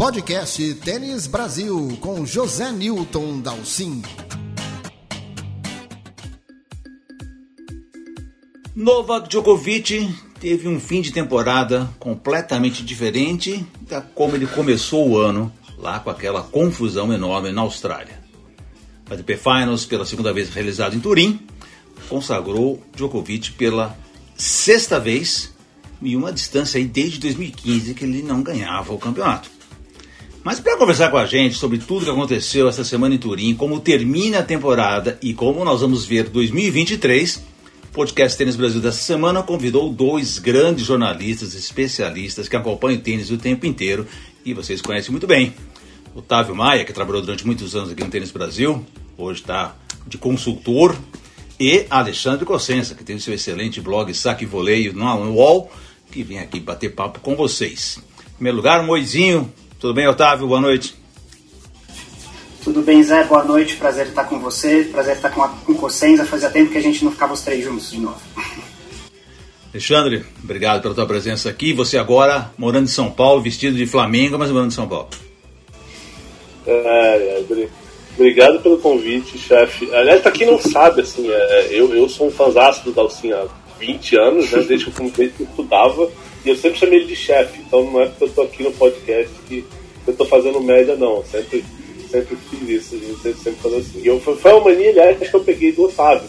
podcast Tênis Brasil com José Newton Dalcin. Novak Djokovic teve um fim de temporada completamente diferente da como ele começou o ano, lá com aquela confusão enorme na Austrália. A ATP Finals, pela segunda vez realizado em Turim, consagrou Djokovic pela sexta vez e uma distância aí desde 2015 que ele não ganhava o campeonato. Mas para conversar com a gente sobre tudo que aconteceu essa semana em Turim, como termina a temporada e como nós vamos ver 2023, o podcast Tênis Brasil dessa semana convidou dois grandes jornalistas especialistas que acompanham o tênis o tempo inteiro e vocês conhecem muito bem. Otávio Maia, que trabalhou durante muitos anos aqui no Tênis Brasil, hoje está de consultor, e Alexandre Cossenza, que tem o seu excelente blog Saque Voleio no UOL, que vem aqui bater papo com vocês. Em primeiro lugar, Moizinho. Tudo bem, Otávio? Boa noite. Tudo bem, Zé? Boa noite. Prazer estar com você. Prazer estar com, a, com Cossenza. Fazia tempo que a gente não ficava os três juntos de novo. Alexandre, obrigado pela tua presença aqui. Você agora morando em São Paulo, vestido de Flamengo, mas morando em São Paulo. É, é, obrigado pelo convite, chefe. Aliás, pra quem não sabe, assim, é, eu, eu sou um fãzaço do Dalcin há 20 anos, né, desde que eu comecei que estudava, e eu sempre chamei ele de chefe, então não é porque eu tô aqui no podcast que eu tô fazendo média, não. Sempre, sempre fiz isso, a gente sempre, sempre faz assim. E eu, foi uma mania, aliás, que eu peguei do Otávio.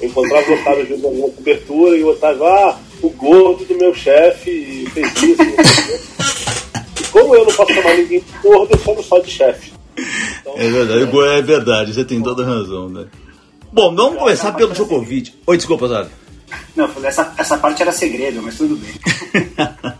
Eu encontrava o Otávio junto alguma cobertura e o Otávio, ah, o gordo do meu chefe fez isso. e como eu não posso chamar ninguém de gordo, eu chamo só de chefe. Então, é verdade, é... é verdade, você tem toda razão, né? Bom, vamos começar pelo Djokovic. Oi, desculpa, Otávio. Não, essa, essa parte era segredo, mas tudo bem.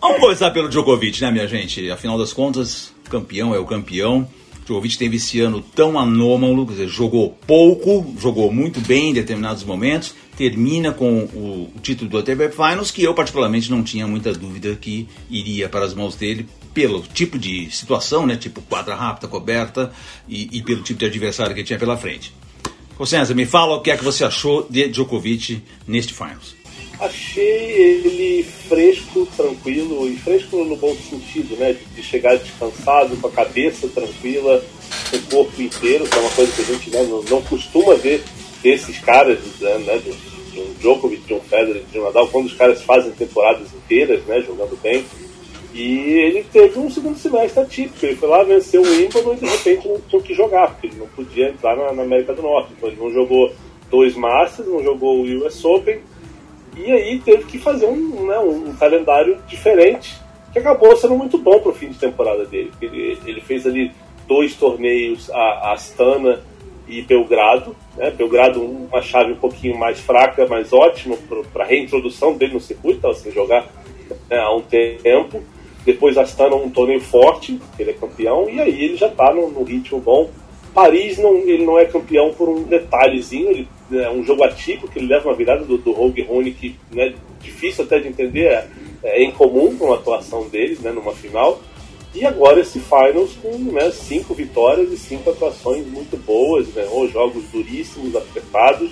Vamos começar pelo Djokovic, né, minha gente? Afinal das contas, campeão é o campeão. Djokovic teve esse ano tão anômalo, quer dizer, jogou pouco, jogou muito bem em determinados momentos, termina com o, título do ATP Finals, que eu particularmente não tinha muita dúvida que iria para as mãos dele, pelo tipo de situação, né, tipo quadra rápida, coberta, e, e pelo tipo de adversário que tinha pela frente. Cossenza, me fala o que é que você achou de Djokovic neste Finals. Achei ele fresco, tranquilo, e fresco no bom sentido, né? De chegar descansado, com a cabeça tranquila, com o corpo inteiro, que é uma coisa que a gente né, não, não, costuma ver desses caras, né? De, de um Djokovic, de um Federer, de um Nadal, quando os caras fazem temporadas inteiras, né? Jogando bem. E ele teve um segundo semestre atípico. Ele foi lá, venceu o Wimbledon e de repente não tinha que jogar, porque ele não podia entrar na, na América do Norte. Então ele não jogou dois Masters, não jogou o US Open. E aí teve que fazer um, né, um, calendário diferente, que acabou sendo muito bom para o fim de temporada dele. Ele, ele fez ali dois torneios, a, Astana e Belgrado. Né? Belgrado, uma chave um pouquinho mais fraca, mas ótimo para a reintrodução dele no circuito, estava sem jogar né, há um tempo. Depois Astana um torneio forte, ele é campeão, e aí ele já está no, no, ritmo bom. Paris não, ele não é campeão por um detalhezinho, ele é um jogo atípico, que ele leva uma virada do, do Rogue que né, difícil até de entender, é, é incomum uma atuação deles né, numa final. E agora esse Finals com né, cinco vitórias e cinco atuações muito boas, ganhou né, jogos duríssimos, apertados,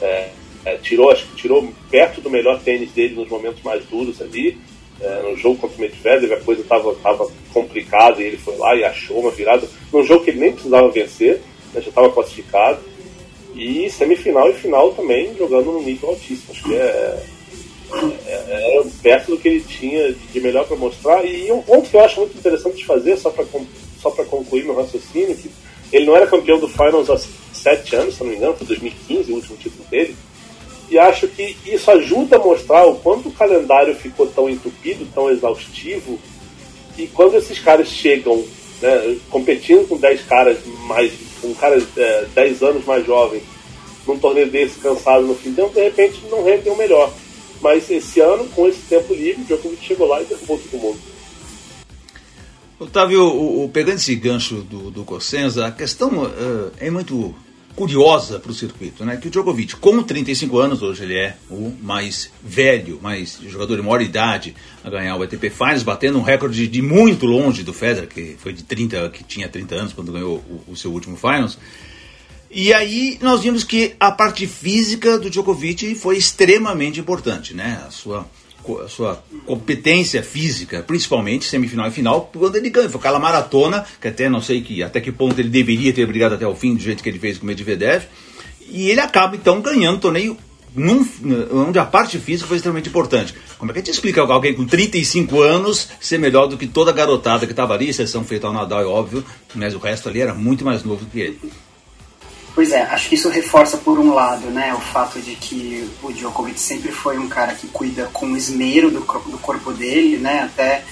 é, é, tirou, acho que tirou perto do melhor tênis dele nos momentos mais duros ali. É, no jogo contra o Medvedev a coisa estava tava complicada e ele foi lá e achou uma virada num jogo que ele nem precisava vencer, né, já estava classificado. E semifinal e final também jogando num nível altíssimo. Acho que é, é, é perto do que ele tinha de melhor para mostrar. E um ponto que eu acho muito interessante de fazer, só para só concluir meu raciocínio, que ele não era campeão do Finals há sete anos, se não me engano, foi 2015 o último título dele e acho que isso ajuda a mostrar o quanto o calendário ficou tão entupido, tão exaustivo, e quando esses caras chegam né, competindo com 10 caras mais, um cara é, 10 anos mais jovem, num torneio desse cansado no fim, então de repente não rendem o melhor. Mas esse ano, com esse tempo livre, o Djokovic chegou lá e derrubou todo mundo. Otávio, o, o, pegando esse gancho do, do Cossenza, a questão uh, é muito curiosa para o circuito, né? Que o Djokovic, com 35 anos, hoje ele é o mais velho, mais jogador de maior idade a ganhar o ATP Finals, batendo um recorde de muito longe do Federer, que foi de 30, que tinha 30 anos quando ganhou o, o seu último Finals. E aí nós vimos que a parte física do Djokovic foi extremamente importante, né? A sua a sua competência física, principalmente semifinal e final, quando ele ganha. Foi aquela maratona, que até não sei que, até que ponto ele deveria ter brigado até o fim, do jeito que ele fez com o Medvedev. E ele acaba então ganhando o torneio num, onde a parte física foi extremamente importante. Como é que a gente explica alguém com 35 anos ser melhor do que toda a garotada que estava ali, exceção feita ao Nadal, é óbvio, mas o resto ali era muito mais novo do que ele. Pois é, acho que isso reforça por um lado, né, o fato de que o Djokovic sempre foi um cara que cuida com esmero do, do corpo dele, né, até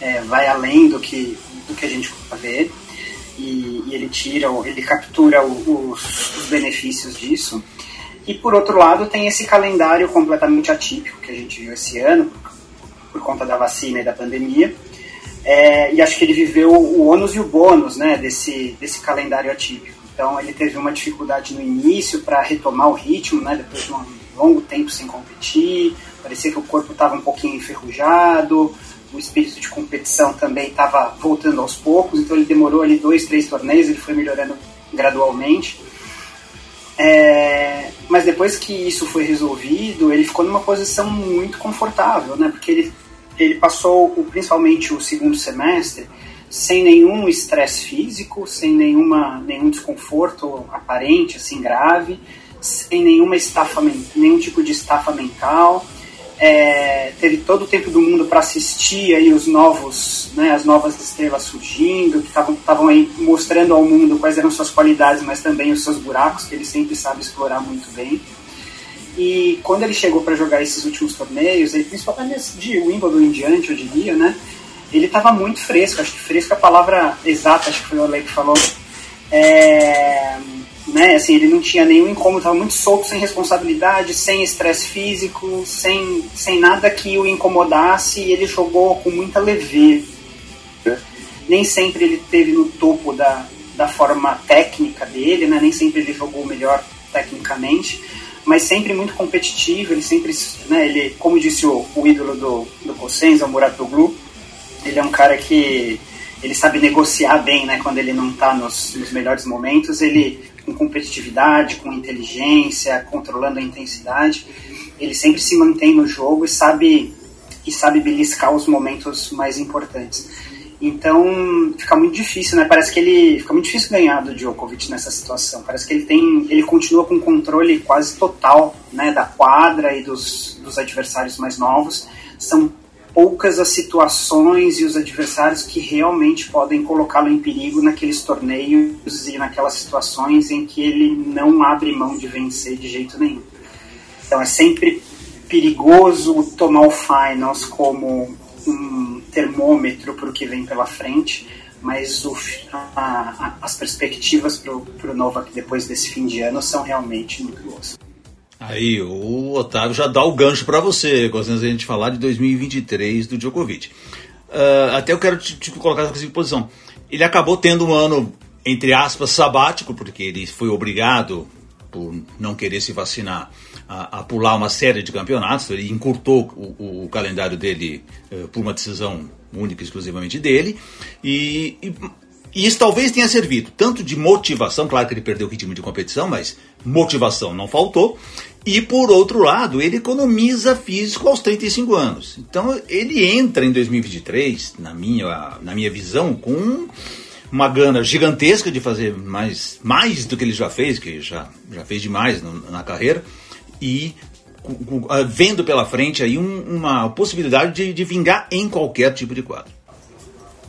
é, vai além do que, do que a gente vê, e, e ele tira, ele captura os, os benefícios disso. E por outro lado, tem esse calendário completamente atípico que a gente viu esse ano, por conta da vacina e da pandemia. É, e acho que ele viveu o ônus e o bônus né, desse, desse calendário atípico. Então ele teve uma dificuldade no início para retomar o ritmo, né, depois de um longo tempo sem competir. Parecia que o corpo estava um pouquinho enferrujado, o espírito de competição também estava voltando aos poucos, então ele demorou ali dois, três torneios, ele foi melhorando gradualmente. É, mas depois que isso foi resolvido, ele ficou numa posição muito confortável, né? Porque ele, ele passou principalmente o segundo semestre sem nenhum estresse físico, sem nenhuma, nenhum desconforto aparente, assim, grave, sem nenhuma estafa, nenhum tipo de estafa mental é, teve todo o tempo do mundo para assistir aí os novos, né, as novas estrelas surgindo, que estavam aí mostrando ao mundo quais eram suas qualidades, mas também os seus buracos, que ele sempre sabe explorar muito bem. E quando ele chegou para jogar esses últimos torneios, aí, principalmente de Wimbledon em diante, eu diria, né, ele estava muito fresco, acho que fresco é a palavra exata, acho que foi o Ale que falou. É, né? Assim, ele não tinha nenhum incômodo, estava muito solto, sem responsabilidade, sem estresse físico, sem, sem nada que o incomodasse e ele jogou com muita leveza. Nem sempre ele teve no topo da, da forma técnica dele, né? Nem sempre ele jogou melhor tecnicamente, mas sempre muito competitivo, ele sempre, né, ele, como disse o, o ídolo do, do Cosenza, o Muratoglu, ele é um cara que ele sabe negociar bem, né? Quando ele não está nos, nos, melhores momentos, ele com competitividade, com inteligência, controlando a intensidade, ele sempre se mantém no jogo e sabe e sabe beliscar os momentos mais importantes. Então fica muito difícil, né? Parece que ele fica muito difícil ganhar do Djokovic nessa situação. Parece que ele tem, ele continua com controle quase total, né, da quadra e dos, dos adversários mais novos. São poucas as situações e os adversários que realmente podem colocá-lo em perigo naqueles torneios e naquelas situações em que ele não abre mão de vencer de jeito nenhum. Então é sempre perigoso tomar o finals como um termômetro para o que vem pela frente, mas o, a, a, as perspectivas para o Novak depois desse fim de ano são realmente muito boas. Aí, o Otávio já dá o gancho para você, gostando de a gente falar de 2023 do Djokovic. Uh, até eu quero te, te colocar nessa posição. Ele acabou tendo um ano, entre aspas, sabático, porque ele foi obrigado, por não querer se vacinar, a, a pular uma série de campeonatos. Ele encurtou o, o calendário dele uh, por uma decisão única e exclusivamente dele. E, e e isso talvez tenha servido tanto de motivação, claro que ele perdeu o ritmo de competição, mas motivação não faltou. E por outro lado, ele economiza físico aos 35 anos. Então ele entra em 2023, na minha, na minha visão, com uma gana gigantesca de fazer mais, mais do que ele já fez, que já, já fez demais na, na carreira, e vendo pela frente aí um, uma possibilidade de, de vingar em qualquer tipo de quadro.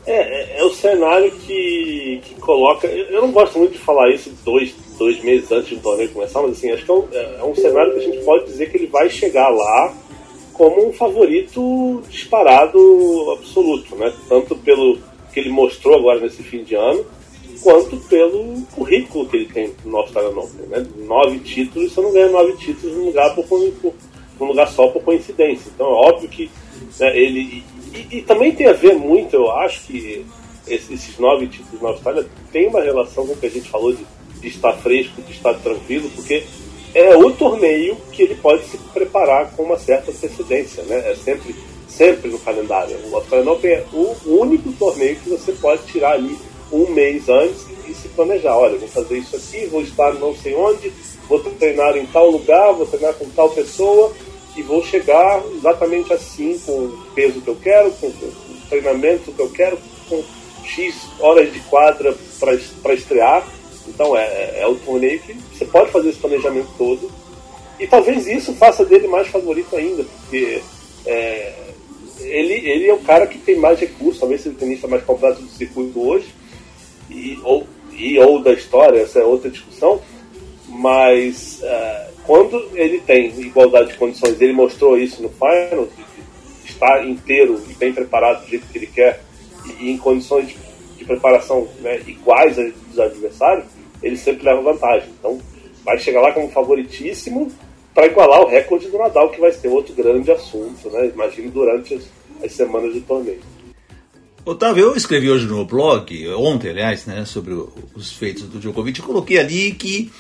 É, é, é, o cenário que, que coloca. Eu, eu, não gosto muito de falar isso dois, dois meses antes do torneio começar, mas assim, acho que é um, é, um cenário que a gente pode dizer que ele vai chegar lá como um favorito disparado absoluto, né? Tanto pelo que ele mostrou agora nesse fim de ano, quanto pelo currículo que ele tem no Australian Open, né? Nove títulos, você não ganha nove títulos num lugar, por, por, num lugar só por coincidência. Então é óbvio que né, ele e, e, também tem a ver muito, eu acho que esses nove títulos na Austrália tem uma relação com o que a gente falou de, de estar fresco, de estar tranquilo, porque é o torneio que ele pode se preparar com uma certa antecedência, né? É sempre, sempre no calendário. O Australian Open é o único torneio que você pode tirar ali um mês antes e se planejar. Olha, vou fazer isso aqui, vou estar não sei onde, vou treinar em tal lugar, vou treinar com tal pessoa, e vou chegar exatamente assim, com o peso que eu quero, com o treinamento que eu quero, com X horas de quadra para estrear. Então é, é o torneio que você pode fazer esse planejamento todo. E talvez isso faça dele mais favorito ainda, porque é, ele, ele é o cara que tem mais recursos, talvez seja o tenista mais completo do circuito hoje, e ou, e, ou da história, essa é outra discussão, mas é, quando ele tem igualdade de condições, ele mostrou isso no final, está inteiro e bem preparado do jeito que ele quer, e, e em condições de, de preparação né, iguais dos adversários, ele sempre leva vantagem. Então vai chegar lá como favoritíssimo para igualar o recorde do Nadal, que vai ser outro grande assunto, né? Imagino durante as, as semanas do torneio. Otávio, eu escrevi hoje no blog, ontem, aliás, né, sobre os feitos do Djokovic, eu coloquei ali que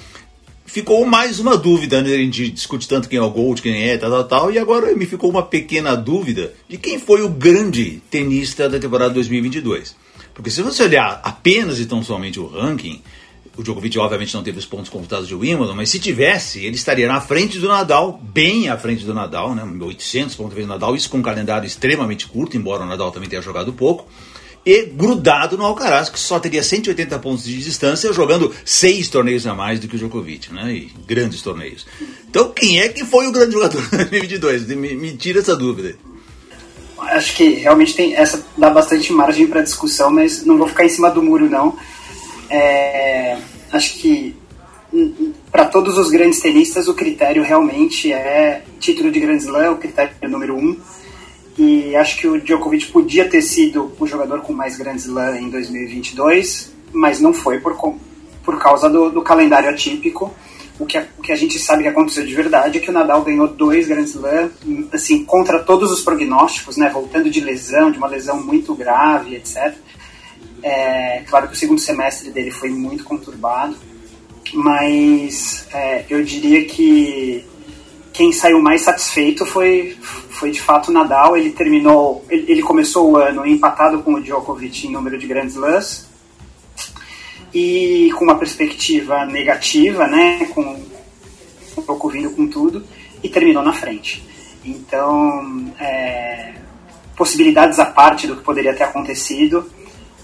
ficou mais uma dúvida, né? A gente discute tanto quem é o Gold, quem é, tal, tal, tal, e agora me ficou uma pequena dúvida de quem foi o grande tenista da temporada 2022. Porque se você olhar apenas e tão somente o ranking, o Djokovic obviamente não teve os pontos computados de Wimbledon, mas se tivesse, ele estaria na frente do Nadal, bem à frente do Nadal, né? 800 pontos do Nadal, isso com um calendário extremamente curto, embora o Nadal também tenha jogado pouco e grudado no Alcaraz, que só teria 180 pontos de distância, jogando seis torneios a mais do que o Djokovic, né? E grandes torneios. Então, quem é que foi o grande jogador de 2022? Me, me tira essa dúvida. Acho que realmente tem essa dá bastante margem para discussão, mas não vou ficar em cima do muro não. É, acho que para todos os grandes tenistas o critério realmente é título de Grand Slam, o critério número um. E acho que o Djokovic podia ter sido o jogador com mais Grand Slam em 2022, mas não foi por, por causa do, do calendário atípico. O que, a, o que a gente sabe que aconteceu de verdade é que o Nadal ganhou dois Grand Slam, assim, contra todos os prognósticos, né? Voltando de lesão, de uma lesão muito grave, etc. É, claro que o segundo semestre dele foi muito conturbado, mas é, eu diria que quem saiu mais satisfeito foi, foi de fato o Nadal. Ele terminou, ele, ele, começou o ano empatado com o Djokovic em número de grandes lãs e com uma perspectiva negativa, né, com um pouco vindo com tudo, e terminou na frente. Então, é, possibilidades à parte do que poderia ter acontecido,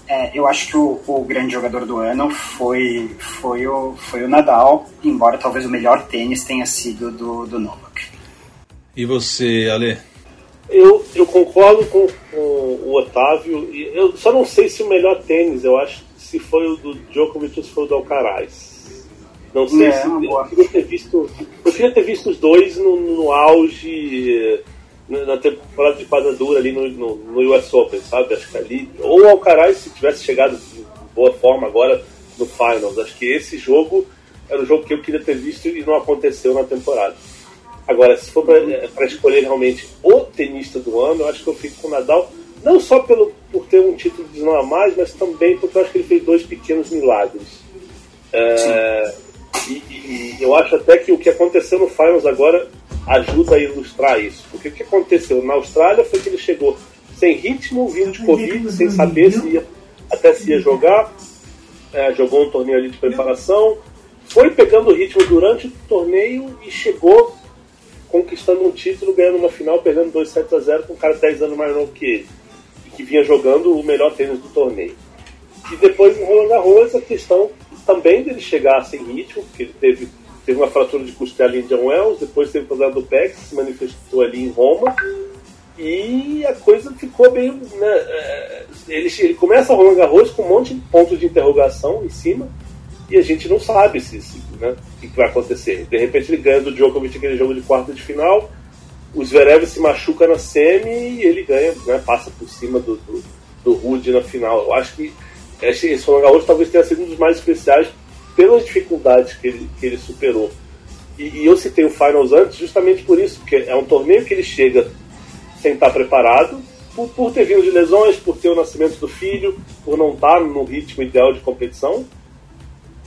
é, eu acho que o, o, grande jogador do ano foi, foi, o, foi o Nadal, embora talvez o melhor tênis tenha sido do, do Novak. E você, Ale? Eu, eu concordo com, com o Otávio. Eu só não sei se o melhor tênis, eu acho se foi o do Djokovic ou se foi o do Alcaraz. Não sei é, se. Eu queria, ter visto, eu queria ter visto os dois no, no auge na temporada de quadra dura ali no, no, no, US Open, sabe? Acho que ali. Ou o Alcaraz, se tivesse chegado de boa forma agora no Finals. Acho que esse jogo era o jogo que eu queria ter visto e não aconteceu na temporada. Agora, se for para é, escolher realmente o tenista do ano, eu acho que eu fico com o Nadal, não só pelo, por ter um título de não a mais, mas também porque eu acho que ele fez dois pequenos milagres. É, e, e, eu acho até que o que aconteceu no Finals agora ajuda a ilustrar isso. Porque o que aconteceu na Austrália foi que ele chegou sem ritmo, vindo de Covid, sem saber se ia, até se ia jogar, é, jogou um torneio ali de preparação, foi pegando o ritmo durante o torneio e chegou conquistando um título, ganhando uma final, perdendo 2 7 a 0 com um cara 10 anos mais novo que ele, que vinha jogando o melhor tênis do torneio. E depois no Roland Garros a questão também dele chegar sem ritmo, porque ele teve teve uma fratura de costela em John Wells, depois teve o problema do PEC, se manifestou ali em Roma, e a coisa ficou meio. Né, é, ele, ele começa a Roland Garros com um monte de pontos de interrogação em cima, e a gente não sabe se, se né, o que vai acontecer. De repente ele ganha do Djokovic aquele jogo de quarta de final, o Zverev se machuca na semi e ele ganha, né, passa por cima do, do, do Rude na final. Eu acho que esse Roland Garros talvez tenha sido um dos mais especiais pelas dificuldades que ele, que ele superou. E, e, eu citei o Finals antes justamente por isso, porque é um torneio que ele chega sem estar preparado, por, por ter vindo de lesões, por ter o nascimento do filho, por não estar no ritmo ideal de competição.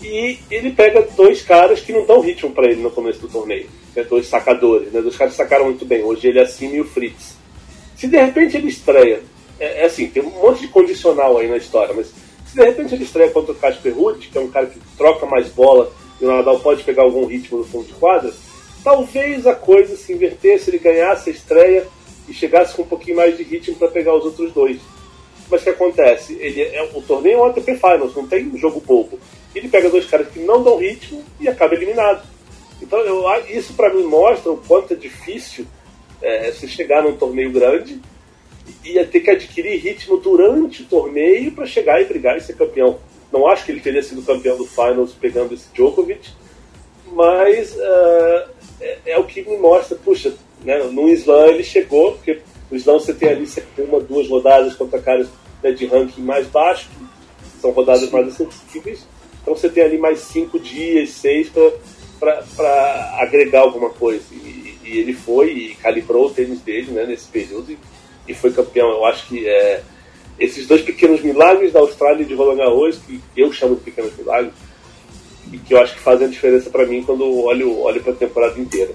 E ele pega dois caras que não dão ritmo para ele no começo do torneio, é dois sacadores, né? Dois caras sacaram muito bem. Hoje ele é acima e o Fritz. Se de repente ele estreia, é, é assim, tem um monte de condicional aí na história, mas se de repente ele estreia contra o Casper Ruud, que é um cara que troca mais bola e o Nadal pode pegar algum ritmo no fundo de quadra, talvez a coisa se invertesse, ele ganhasse a estreia e chegasse com um pouquinho mais de ritmo para pegar os outros dois. Mas o que acontece? Ele é, o torneio é um ATP Finals, não tem um jogo bobo. Ele pega dois caras que não dão ritmo e acaba eliminado. Então eu, isso para mim mostra o quanto é difícil é, você chegar num torneio grande e ia ter que adquirir ritmo durante o torneio para chegar e brigar e ser campeão. Não acho que ele teria sido campeão do Finals pegando esse Djokovic, mas uh, é, é, o que me mostra, puxa, né, no Slam ele chegou, porque no Slam você tem ali uma, duas rodadas contra caras né, de ranking mais baixo, que são rodadas mais acessíveis, então você tem ali mais cinco dias, seis para agregar alguma coisa. E, e, ele foi e calibrou o tênis dele né, nesse período e, e foi campeão. Eu acho que é, esses dois pequenos milagres da Austrália e de Roland Garros, que eu chamo de pequenos milagres, e que eu acho que fazem a diferença para mim quando olho, olho para a temporada inteira.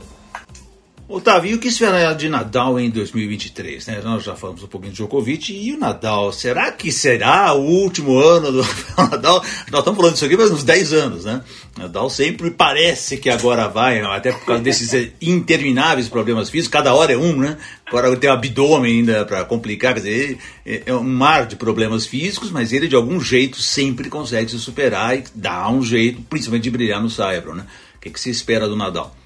Otávio, e o que esperar de Nadal em 2023? Né? Nós já falamos um pouquinho de Djokovic e o Nadal. Será que será o último ano do Nadal? Nós estamos falando disso aqui faz uns 10 anos, né? Nadal sempre parece que agora vai, até por causa desses intermináveis problemas físicos, cada hora é um, né? Agora tem o abdômen ainda para complicar, quer dizer, é um mar de problemas físicos, mas ele de algum jeito sempre consegue se superar e dá um jeito, principalmente de brilhar no Saibro, né? O que, que se espera do Nadal?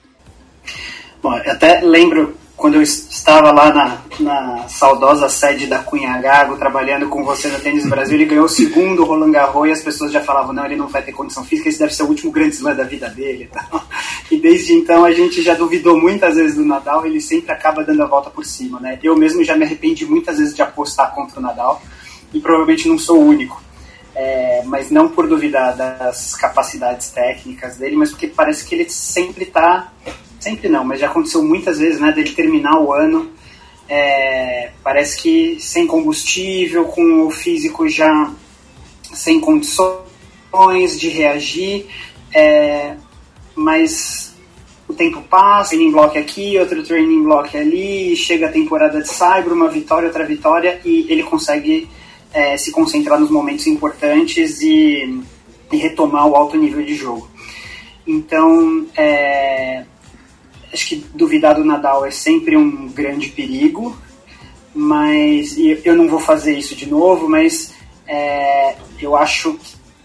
Bom, eu até lembro quando eu estava lá na, na saudosa sede da Cunha Gago, trabalhando com você no Tênis Brasil, ele ganhou o segundo Roland Garros e as pessoas já falavam, não, ele não vai ter condição física, esse deve ser o último grande slam da vida dele. E desde então a gente já duvidou muitas vezes do Nadal, ele sempre acaba dando a volta por cima, né? Eu mesmo já me arrependi muitas vezes de apostar contra o Nadal e provavelmente não sou o único. É, mas não por duvidar das capacidades técnicas dele, mas porque parece que ele sempre está sempre não, mas já aconteceu muitas vezes, né, dele terminar o ano, é, parece que sem combustível, com o físico já sem condições de reagir, é, mas o tempo passa, training block aqui, outro training block ali, chega a temporada de Cyber, uma vitória, outra vitória, e ele consegue é, se concentrar nos momentos importantes e, e, retomar o alto nível de jogo. Então, é, acho que duvidar do Nadal é sempre um grande perigo, mas eu não vou fazer isso de novo, mas é, eu acho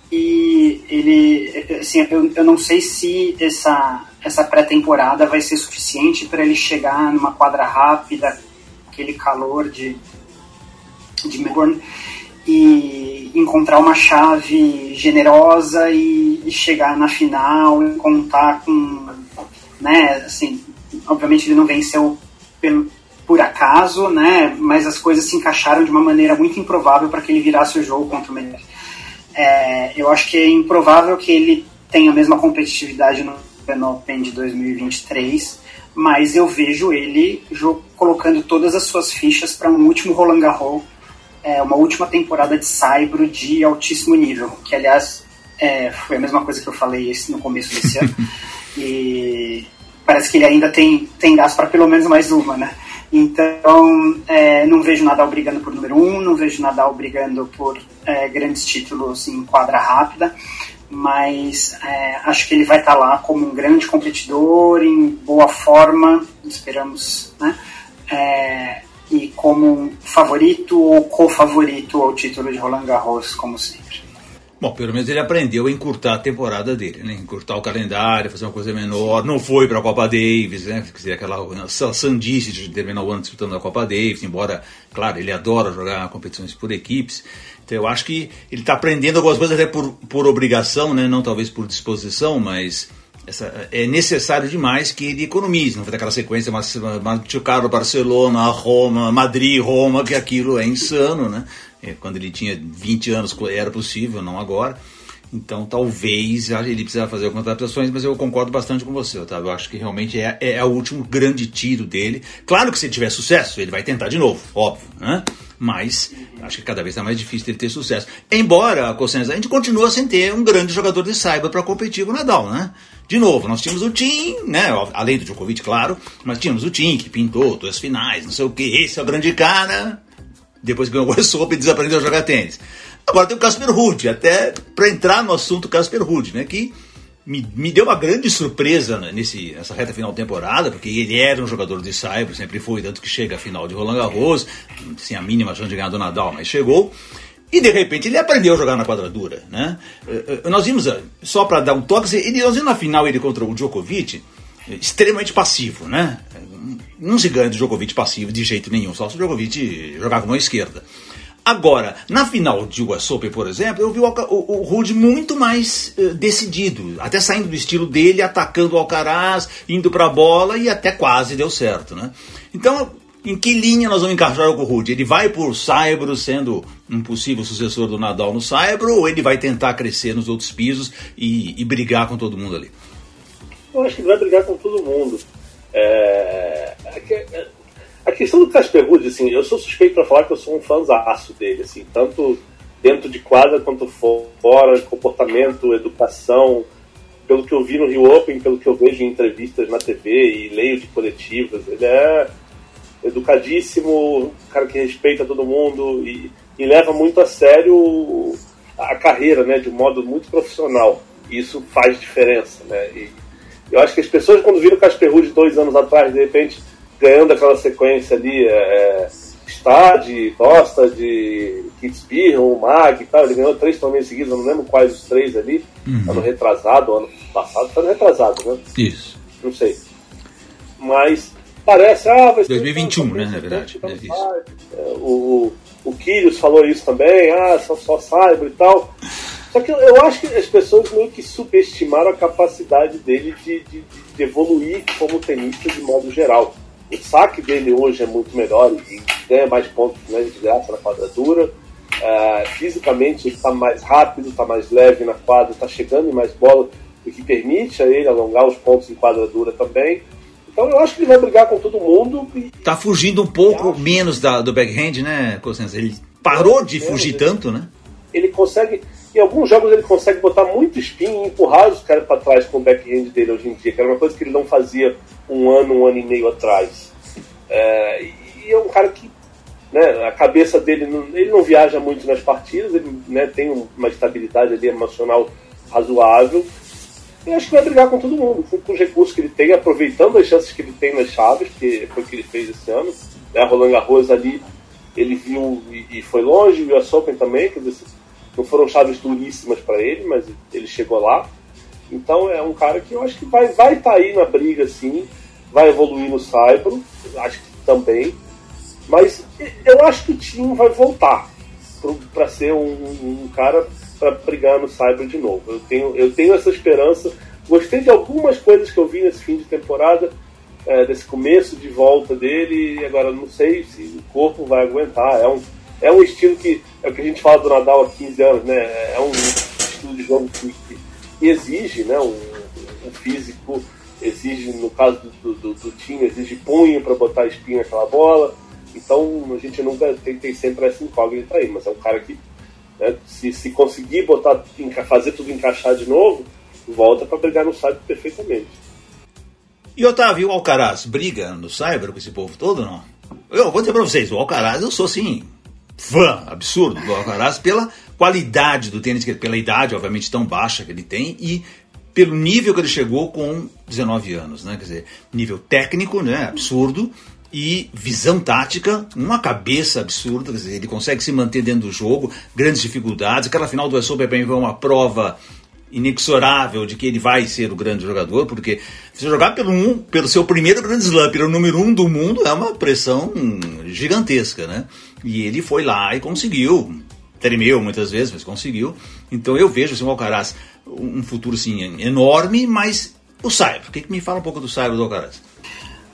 que ele, assim, eu, eu não sei se essa, essa pré-temporada vai ser suficiente para ele chegar numa quadra rápida, aquele calor de, de Melbourne, e encontrar uma chave generosa e, e chegar na final e contar com né? Assim, obviamente ele não venceu pelo, por acaso, né? Mas as coisas se encaixaram de uma maneira muito improvável para que ele virasse o jogo contra o Medvedev. É, eu acho que é improvável que ele tenha a mesma competitividade no Open de 2023, mas eu vejo ele colocando todas as suas fichas para um último Roland Garros, é, uma última temporada de Saibro de altíssimo nível, que aliás é, foi a mesma coisa que eu falei no começo desse ano. E parece que ele ainda tem, tem gás para pelo menos mais uma, né? Então, é, não vejo Nadal brigando por número um, não vejo Nadal brigando por é, grandes títulos em quadra rápida, mas é, acho que ele vai estar tá lá como um grande competidor, em boa forma, esperamos, né? É, e como um favorito ou co-favorito ao título de Roland Garros, como sempre. Bom, pelo menos ele aprendeu a encurtar a temporada dele, né? Encurtar o calendário, fazer uma coisa menor. Não foi para a Copa Davis, né? Quer dizer, aquela sandice de terminar o ano disputando a Copa Davis, embora, claro, ele adora jogar competições por equipes. Então eu acho que ele está aprendendo algumas coisas até por, por obrigação, né? Não talvez por disposição, mas essa, é necessário demais que ele economize, não ter aquela sequência Carlo, Barcelona, Roma, Madrid, Roma, que aquilo é insano, né? É, quando ele tinha 20 anos era possível, não agora. Então talvez ele precisava fazer algumas adaptações, mas eu concordo bastante com você, Otávio. Eu acho que realmente é, é, o último grande tiro dele. Claro que se ele tiver sucesso, ele vai tentar de novo, óbvio, né? Mas acho que cada vez é mais difícil ele ter sucesso. Embora, Cossenza, a gente continua sem ter um grande jogador de saiba para competir com o Nadal, né? De novo, nós tínhamos o Tim, né? Além do Djokovic, claro, mas tínhamos o Tim que pintou duas finais, não sei o que, esse é o grande cara. Depois ganhou o Soap e desaprendeu a jogar tênis. Agora tem o Casper Ruud, até para entrar no assunto Casper Ruud, né? Que me, me deu uma grande surpresa né, nesse, nessa reta final de temporada, porque ele era um jogador de saibro, sempre foi, tanto que chega a final de Roland Garros, sem a mínima chance de ganhar do Nadal, mas chegou. E de repente ele aprendeu a jogar na quadradura, né? Eh, eh, nós vimos, eh, só para dar um toque, nós vimos na final ele contra o Djokovic, extremamente passivo, né? Não se ganha do Djokovic passivo de jeito nenhum, só se o Djokovic jogar com a esquerda. Agora, na final de US Open, por exemplo, eu vi o, o, o Rude muito mais uh, decidido, até saindo do estilo dele, atacando o Alcaraz, indo para a bola e até quase deu certo, né? Então, em que linha nós vamos encaixar o Rude? Ele vai por Saibro sendo um possível sucessor do Nadal no Saibro ou ele vai tentar crescer nos outros pisos e, e brigar com todo mundo ali? Eu acho que ele vai brigar com todo mundo. É, é a questão do Casper Ruud, assim, eu sou suspeito para falar que eu sou um fãzaço dele, assim, tanto dentro de quadra quanto fora, comportamento, educação, pelo que eu vi no Rio Open, pelo que eu vejo em entrevistas na TV e leio de coletivas, ele é educadíssimo, um cara que respeita todo mundo e, e leva muito a sério a carreira, né, de um modo muito profissional. E isso faz diferença, né? E eu acho que as pessoas quando viram o Casper Ruud dois anos atrás, de repente ganhando aquela sequência ali, é, é Stade, Costa, de Kitzbühel, Mag e tal. Ele ganhou três torneios seguidos, eu não lembro quais os três ali. Uhum. Ano retrasado, ano passado, foi ano retrasado, né? Isso. Não sei. Mas parece, ah, vai ser. 2021, né, na verdade. É isso. O, o Kyrgios falou isso também, ah, só, só saiba e tal. Só que eu acho que as pessoas meio que subestimaram a capacidade dele de, de, de evoluir como tenista de modo geral o saque dele hoje é muito melhor e ganha mais pontos né, de graça na quadratura. Uh, fisicamente ele está mais rápido, está mais leve na quadra, está chegando em mais bola, o que permite a ele alongar os pontos em quadradura também. Então eu acho que ele vai brigar com todo mundo. Está fugindo um pouco menos da, do backhand, né, Cosenza? Ele parou de fugir ele, tanto, né? Ele consegue, em alguns jogos ele consegue botar muito spin e empurrar os caras para trás com o backhand dele hoje em dia, que era uma coisa que ele não fazia um ano, um ano e meio atrás. É, e é um cara que né, a cabeça dele, não, ele não viaja muito nas partidas, ele né, tem uma estabilidade ali emocional razoável. E acho que vai brigar com todo mundo, com, com, os recursos que ele tem, aproveitando as chances que ele tem nas chaves, que foi o que ele fez esse ano. Né, Roland Garros ali, ele viu e, e foi longe, viu a Open também, quer dizer, não foram chaves duríssimas para ele, mas ele chegou lá. Então é um cara que eu acho que vai estar vai tá aí na briga, sim, vai evoluir no Saibro, acho que também. Mas eu acho que o Tim vai voltar para ser um, um cara para brigar no Saibro de novo. Eu tenho, eu tenho essa esperança. Gostei de algumas coisas que eu vi nesse fim de temporada, é, desse começo de volta dele, agora não sei se o corpo vai aguentar. É um, é um estilo que é o que a gente fala do Nadal há 15 anos, né? É um estilo de jogo que, que exige né? um, um físico exige, no caso do, do, do time, exige punho para botar espinho naquela bola. Então a gente nunca tem, tem sempre essa incógnita aí, mas é um cara que né, se, se conseguir botar, fazer tudo encaixar de novo, volta para brigar no Cyber perfeitamente. E Otávio, o Alcaraz briga no Cyber com esse povo todo não? Eu vou dizer para vocês, o Alcaraz eu sou assim, fã absurdo do Alcaraz pela qualidade do tênis, pela idade obviamente tão baixa que ele tem e pelo nível que ele chegou com 19 anos, né? Quer dizer, nível técnico, né? Absurdo. E visão tática, uma cabeça absurda, quer dizer, ele consegue se manter dentro do jogo, grandes dificuldades. Aquela final do US Open foi uma prova inexorável de que ele vai ser o grande jogador, porque se jogar pelo, um, pelo seu primeiro grande slam, pelo número um do mundo, é uma pressão gigantesca, né? E ele foi lá e conseguiu, tremeu muitas vezes, mas conseguiu. Então eu vejo assim, o Alcaraz um futuro assim, enorme, mas o Saibro, o que, que me fala um pouco do Saibro do Alcaraz?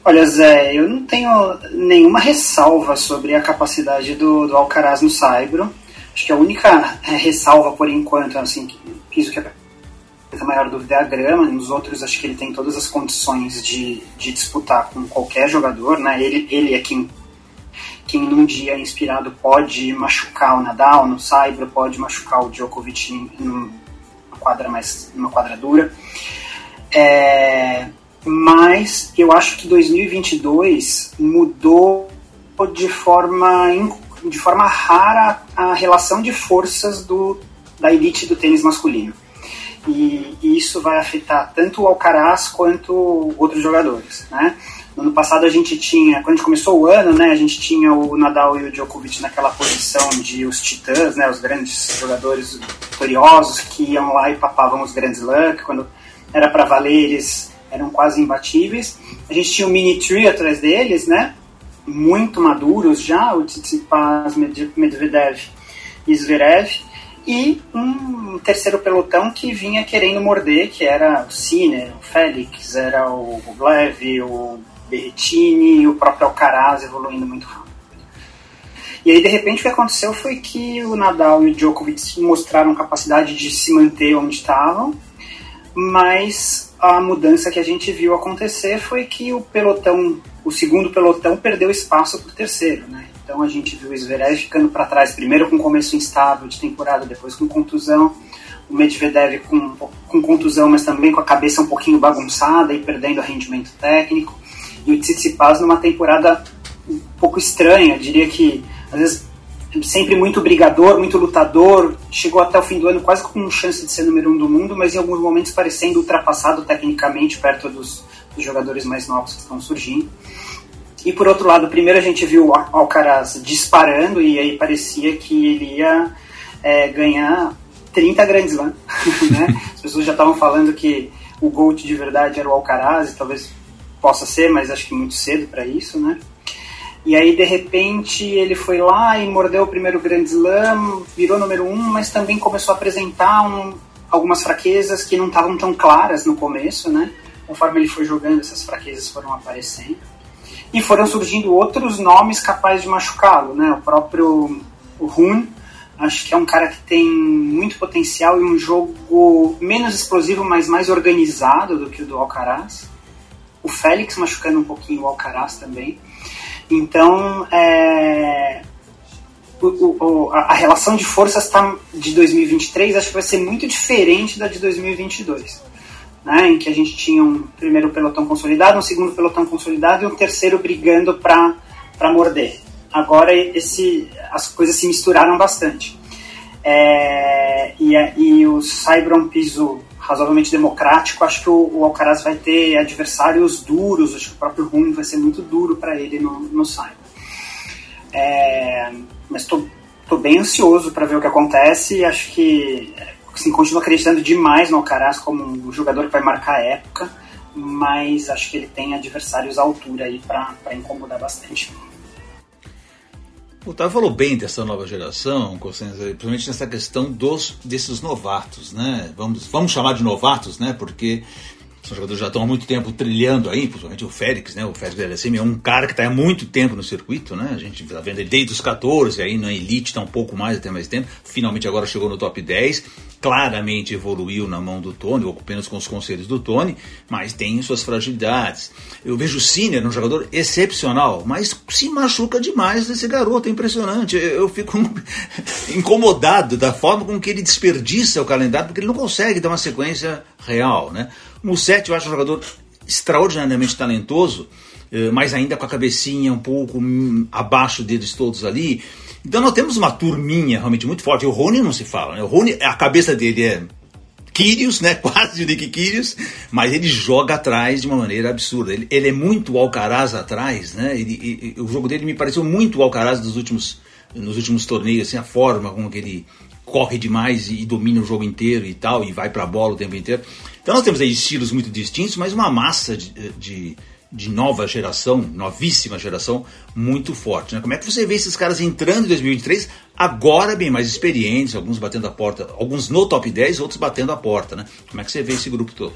Olha, Zé, eu não tenho nenhuma ressalva sobre a capacidade do, do Alcaraz no Saibro. Acho que a única é, ressalva, por enquanto, assim, que isso que é a maior dúvida é a grama. Nos outros, acho que ele tem todas as condições de, de disputar com qualquer jogador, né? Ele, ele é quem, quem num dia inspirado pode machucar o Nadal no Saibro, pode machucar o Djokovic no, quadra mais uma quadra dura. É, mas eu acho que 2022 mudou de forma de forma rara a relação de forças do, da elite do tênis masculino. E, e isso vai afetar tanto o Alcaraz quanto outros jogadores, né? No ano passado a gente tinha, quando a gente começou o ano, né, a gente tinha o Nadal e o Djokovic naquela posição de os titãs, né, os grandes jogadores vitoriosos que iam lá e papavam os grandes luck, quando era para valer eles eram quase imbatíveis. A gente tinha o mini tree atrás deles, né, muito maduros já, o Tsitsipas, Medvedev e Zverev, e um terceiro pelotão que vinha querendo morder, que era o Sinner, o Félix, era o Glev, o Berrettini o próprio Alcaraz evoluindo muito rápido. E aí, de repente, o que aconteceu foi que o Nadal e o Djokovic mostraram capacidade de se manter onde estavam, mas a mudança que a gente viu acontecer foi que o pelotão, o segundo pelotão, perdeu espaço para o terceiro, né? Então a gente viu o Zverev ficando para trás, primeiro com começo instável de temporada, depois com contusão, o Medvedev com, com contusão, mas também com a cabeça um pouquinho bagunçada e perdendo rendimento técnico e o Tsitsipas numa temporada um pouco estranha, diria que às vezes sempre muito brigador, muito lutador, chegou até o fim do ano quase com chance de ser número um do mundo, mas em alguns momentos parecendo ultrapassado tecnicamente perto dos, dos jogadores mais novos que estão surgindo. E por outro lado, primeiro a gente viu o Alcaraz disparando e aí parecia que ele ia é, ganhar 30 grandes Slam. Né? As pessoas já estavam falando que o GOAT de verdade era o Alcaraz e talvez possa ser, mas acho que muito cedo para isso, né? E aí, de repente, ele foi lá e mordeu o primeiro Grand Slam, virou número um, mas também começou a apresentar um, algumas fraquezas que não estavam tão claras no começo, né? Conforme ele foi jogando, essas fraquezas foram aparecendo. E foram surgindo outros nomes capazes de machucá-lo, né? O próprio Rune, acho que é um cara que tem muito potencial e um jogo menos explosivo, mas mais organizado do que o do Alcaraz o Félix machucando um pouquinho o Alcaraz também. Então, é, o, o, a, relação de forças tá, de 2023 acho que vai ser muito diferente da de 2022. Né, em que a gente tinha um primeiro pelotão consolidado, um segundo pelotão consolidado e um terceiro brigando para morder. Agora esse, as coisas se misturaram bastante. É, e, e o Cybron Piso razoavelmente democrático, acho que o, o, Alcaraz vai ter adversários duros, acho que o próprio Rune vai ser muito duro para ele no, no Simon. É, mas estou bem ansioso para ver o que acontece acho que assim, continuo acreditando demais no Alcaraz como um jogador que vai marcar a época, mas acho que ele tem adversários à altura aí para incomodar bastante. O Otávio falou bem dessa nova geração, principalmente nessa questão dos, desses novatos, né? Vamos, vamos chamar de novatos, né? Porque são jogadores que já estão há muito tempo trilhando aí, principalmente o Félix, né? O Félix LSM é um cara que está há muito tempo no circuito, né? A gente está vendo ele desde os 14, aí na Elite está um pouco mais, até mais tempo. Finalmente agora chegou no top 10. Claramente evoluiu na mão do Tony, ou apenas com os conselhos do Tony, mas tem suas fragilidades. Eu vejo o Sinner um jogador excepcional, mas se machuca demais esse garoto, é impressionante. Eu fico incomodado da forma com que ele desperdiça o calendário, porque ele não consegue dar uma sequência real, né? Musset eu acho um jogador extraordinariamente talentoso, eh, mas ainda com a cabecinha um pouco hum, abaixo deles todos ali. Então nós temos uma turminha realmente muito forte. O Rony não se fala, né? O Rony, a cabeça dele é Kyrgios, né? Quase o Nick Kyrgios, mas ele joga atrás de uma maneira absurda. Ele, ele é muito Alcaraz atrás, né? Ele, ele, o jogo dele me pareceu muito Alcaraz dos últimos, nos últimos torneios, assim, a forma como que ele corre demais e, e domina o jogo inteiro e tal, e vai para a bola o tempo inteiro. Então nós temos aí estilos muito distintos, mas uma massa de, de, de nova geração, novíssima geração, muito forte. Né? Como é que você vê esses caras entrando em 2023, agora bem mais experientes, alguns batendo a porta, alguns no top 10, outros batendo a porta, né? Como é que você vê esse grupo todo?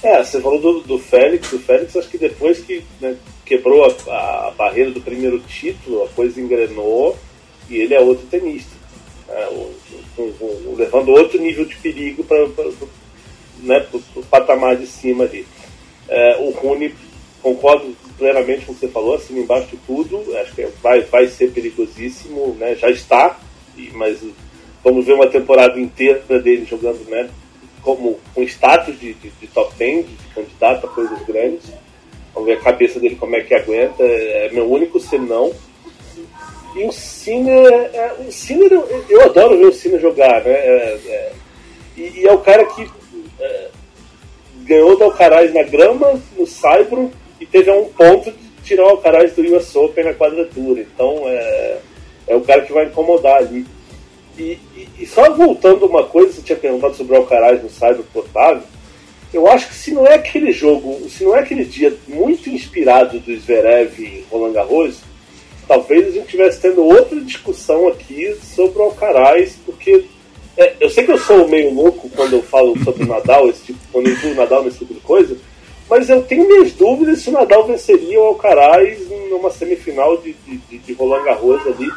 É, você falou do, do Félix, o Félix acho que depois que né, quebrou a, a, barreira do primeiro título, a coisa engrenou e ele é outro tenista. Né, o, o, o, levando outro nível de perigo para né, pro, pro patamar de cima ali. É, o Rune, concordo plenamente com o que você falou, assim, embaixo de tudo, acho que vai, vai ser perigosíssimo, né, já está, mas vamos ver uma temporada inteira dele jogando né, como com status de, de, de top 10, de candidato a coisas grandes. Vamos ver a cabeça dele como é que aguenta, é meu único senão. E o Sinner, é, o Sinner eu, eu, adoro ver o Sinner jogar, né? É, é, E, e é o cara que é, ganhou do Alcaraz na grama, no Saibro, e teve a um ponto de tirar o Alcaraz do US Open na quadratura. Então é, é o cara que vai incomodar ali. E, e, e só voltando uma coisa, você tinha perguntado sobre o Alcaraz no Saibro Otávio, eu acho que se não é aquele jogo, se não é aquele dia muito inspirado do Zverev em Roland Garros, talvez a gente estivesse tendo outra discussão aqui sobre o Alcaraz, porque é, eu sei que eu sou meio louco quando eu falo sobre o Nadal, esse tipo, quando eu incluo o Nadal nesse tipo de coisa, mas eu tenho minhas dúvidas se o Nadal venceria o Alcaraz numa semifinal de, de, de Roland Garros ali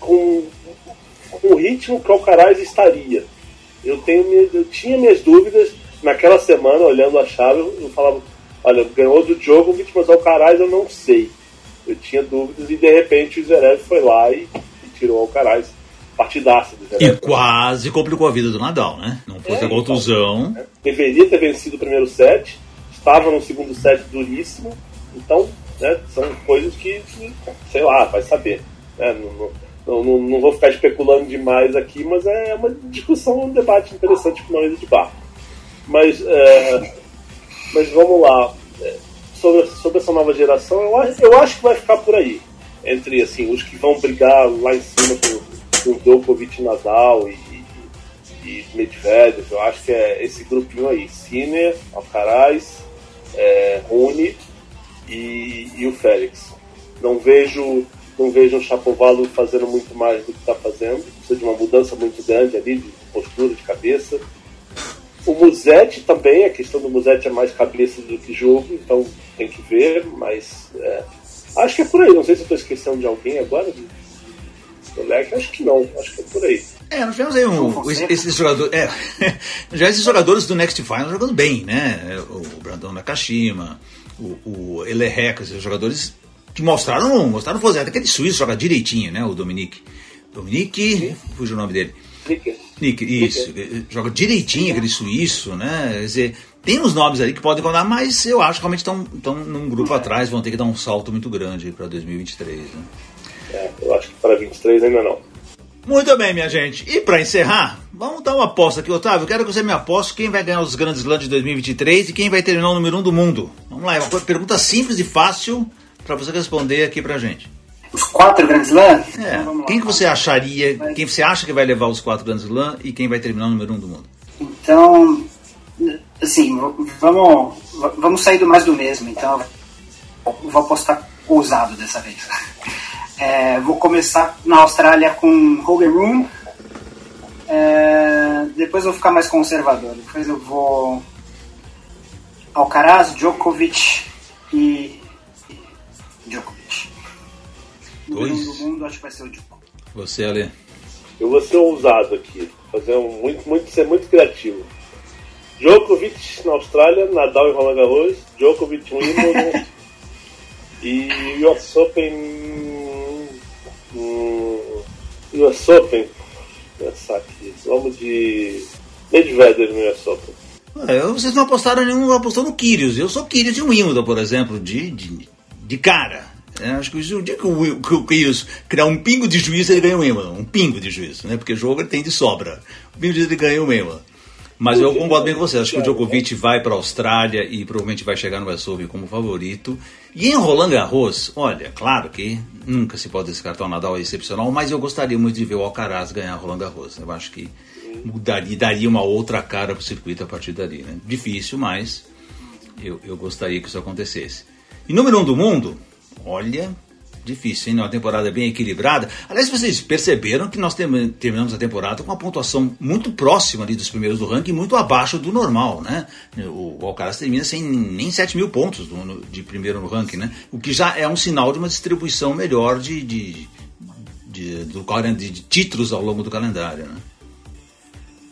com, com o ritmo que o Alcaraz estaria. Eu, tenho, eu tinha minhas dúvidas naquela semana, olhando a chave, eu falava, olha, ganhou do Djokovic, mas o Alcaraz eu não sei. Eu tinha dúvidas e de repente o Zverev foi lá e, e tirou o Alcaraz partidaça. E quase complicou a vida do Nadal, né? Não foi é, a contusão. Então, Deveria ter vencido o primeiro set, estava no segundo set duríssimo, então né, são coisas que, sei lá, vai saber. Né? Não, não, não, não, vou ficar especulando demais aqui, mas é uma discussão, um debate interessante com uma de barco. Mas, é, mas vamos lá. É, sobre, sobre essa nova geração, eu, eu acho que vai ficar por aí. Entre assim, os que vão brigar lá em cima com, com Djokovic Nadal e, e, e Medvedev, eu acho que é esse grupinho aí. Sinner, Alcaraz, é, Rune e, e o Félix. Não vejo não vejo o Chapovalo fazendo muito mais do que está fazendo. Precisa de uma mudança muito grande ali, de postura, de cabeça. O Musetti também, a questão do Musetti é mais cabeça do que jogo, então tem que ver, mas é, acho que é por aí. Não sei se estou esquecendo de alguém agora, do, moleque, acho que não, acho que é por aí. É, nós tivemos aí um, esses jogadores. É, já esses jogadores do Next Final jogando bem, né? O Brandão Nakashima, o, o Elereca, esses jogadores que mostraram, mostraram fazer. Até aquele suíço joga direitinho, né? O Dominique. Dominique, fugiu o nome dele. Nick, isso. Joga direitinho aquele suíço, né? Quer dizer, tem uns nomes ali que podem contar, mas eu acho que realmente estão num grupo atrás, vão ter que dar um salto muito grande para 2023. Né? É, eu acho que para 2023 ainda não. Muito bem, minha gente. E para encerrar, vamos dar uma aposta aqui, Otávio. Eu quero que você me aposte quem vai ganhar os grandes lãs de 2023 e quem vai terminar o número 1 um do mundo. Vamos lá, é uma pergunta simples e fácil para você responder aqui pra gente. Os quatro Grand Slam? É. Então, quem que você acharia, quem você acha que vai levar os quatro Grand Slam e quem vai terminar o número um do mundo? Então, assim, vamos, vamos sair do mais do mesmo. Então, vou apostar ousado dessa vez. É, vou começar na Austrália com Hogan Room. É, depois vou ficar mais conservador. Depois eu vou Alcaraz, Djokovic e Dois. do mundo, acho que vai ser o Djokovic. Você, Ale? Eu vou ser ousado aqui. Fazer um, muito, muito, ser muito criativo. Djokovic na Austrália, Nadal em Roland Garros, Djokovic Wimbledon e US Open. Hum, US Open. Pensar aqui. Vamos de Medvedev no US Open. É, vocês não apostaram nenhum, apostou no Kyrgios. Eu sou Kyrgios em Wimbledon, por exemplo, de, de, de cara. É, acho que o dia que o, que o Curious criar um pingo de juízo, ele ganha o Wimbledon. Um pingo de juízo, né? Porque jogo ele tem de sobra. O pingo de juízo ele ganha o Wimbledon. Mas eu concordo bem com você. Acho que o Djokovic vai para a Austrália e provavelmente vai chegar no Open como favorito. E em Roland Garros, olha, claro que nunca se pode descartar o Nadal é excepcional, mas eu gostaria muito de ver o Alcaraz ganhar Roland Garros. Eu acho que mudaria, daria uma outra cara para o circuito a partir dali. Né? Difícil, mas eu, eu gostaria que isso acontecesse. E número um do mundo, Olha, difícil, hein? Uma temporada bem equilibrada. Aliás, vocês perceberam que nós terminamos a temporada com uma pontuação muito próxima ali dos primeiros do ranking, muito abaixo do normal, né? O Alcaraz termina sem nem 7 mil pontos do, de primeiro no ranking, né? O que já é um sinal de uma distribuição melhor de, de, de, do, de, de títulos ao longo do calendário, né?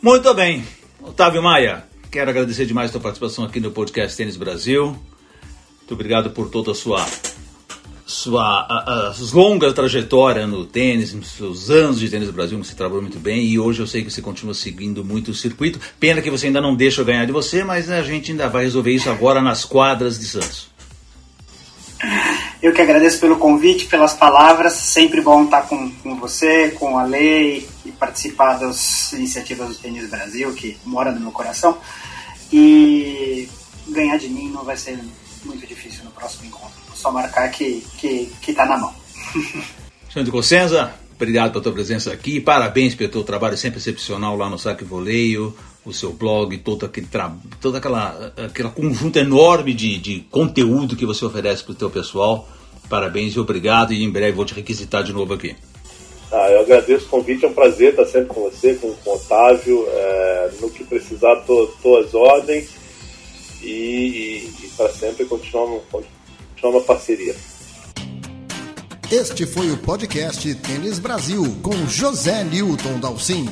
Muito bem. Otávio Maia, quero agradecer demais a sua participação aqui no podcast Tênis Brasil. Muito obrigado por toda a sua sua a, a, longa trajetória no tênis, seus anos de tênis no Brasil, você trabalhou muito bem e hoje eu sei que você continua seguindo muito o circuito. Pena que você ainda não deixa eu ganhar de você, mas a gente ainda vai resolver isso agora nas quadras de Santos. Eu que agradeço pelo convite, pelas palavras. Sempre bom estar com, com você, com a Lei e participar das iniciativas do Tênis Brasil, que mora no meu coração. E ganhar de mim não vai ser muito difícil no próximo encontro. Só marcar que, que, que tá na mão. Xandre Cossenza, obrigado pela tua presença aqui. Parabéns pelo teu trabalho sempre excepcional lá no Saque Voleio, o seu blog, todo aquele tra... toda aquela, aquela conjunto enorme de, de conteúdo que você oferece para o teu pessoal. Parabéns e obrigado. E em breve vou te requisitar de novo aqui. Ah, eu agradeço o convite, é um prazer estar sempre com você, com, com o Otávio. É, no que precisar, tô, às ordens e, e, e para sempre continuar, uma parceria. Este foi o podcast Tênis Brasil com José Newton Dalcin.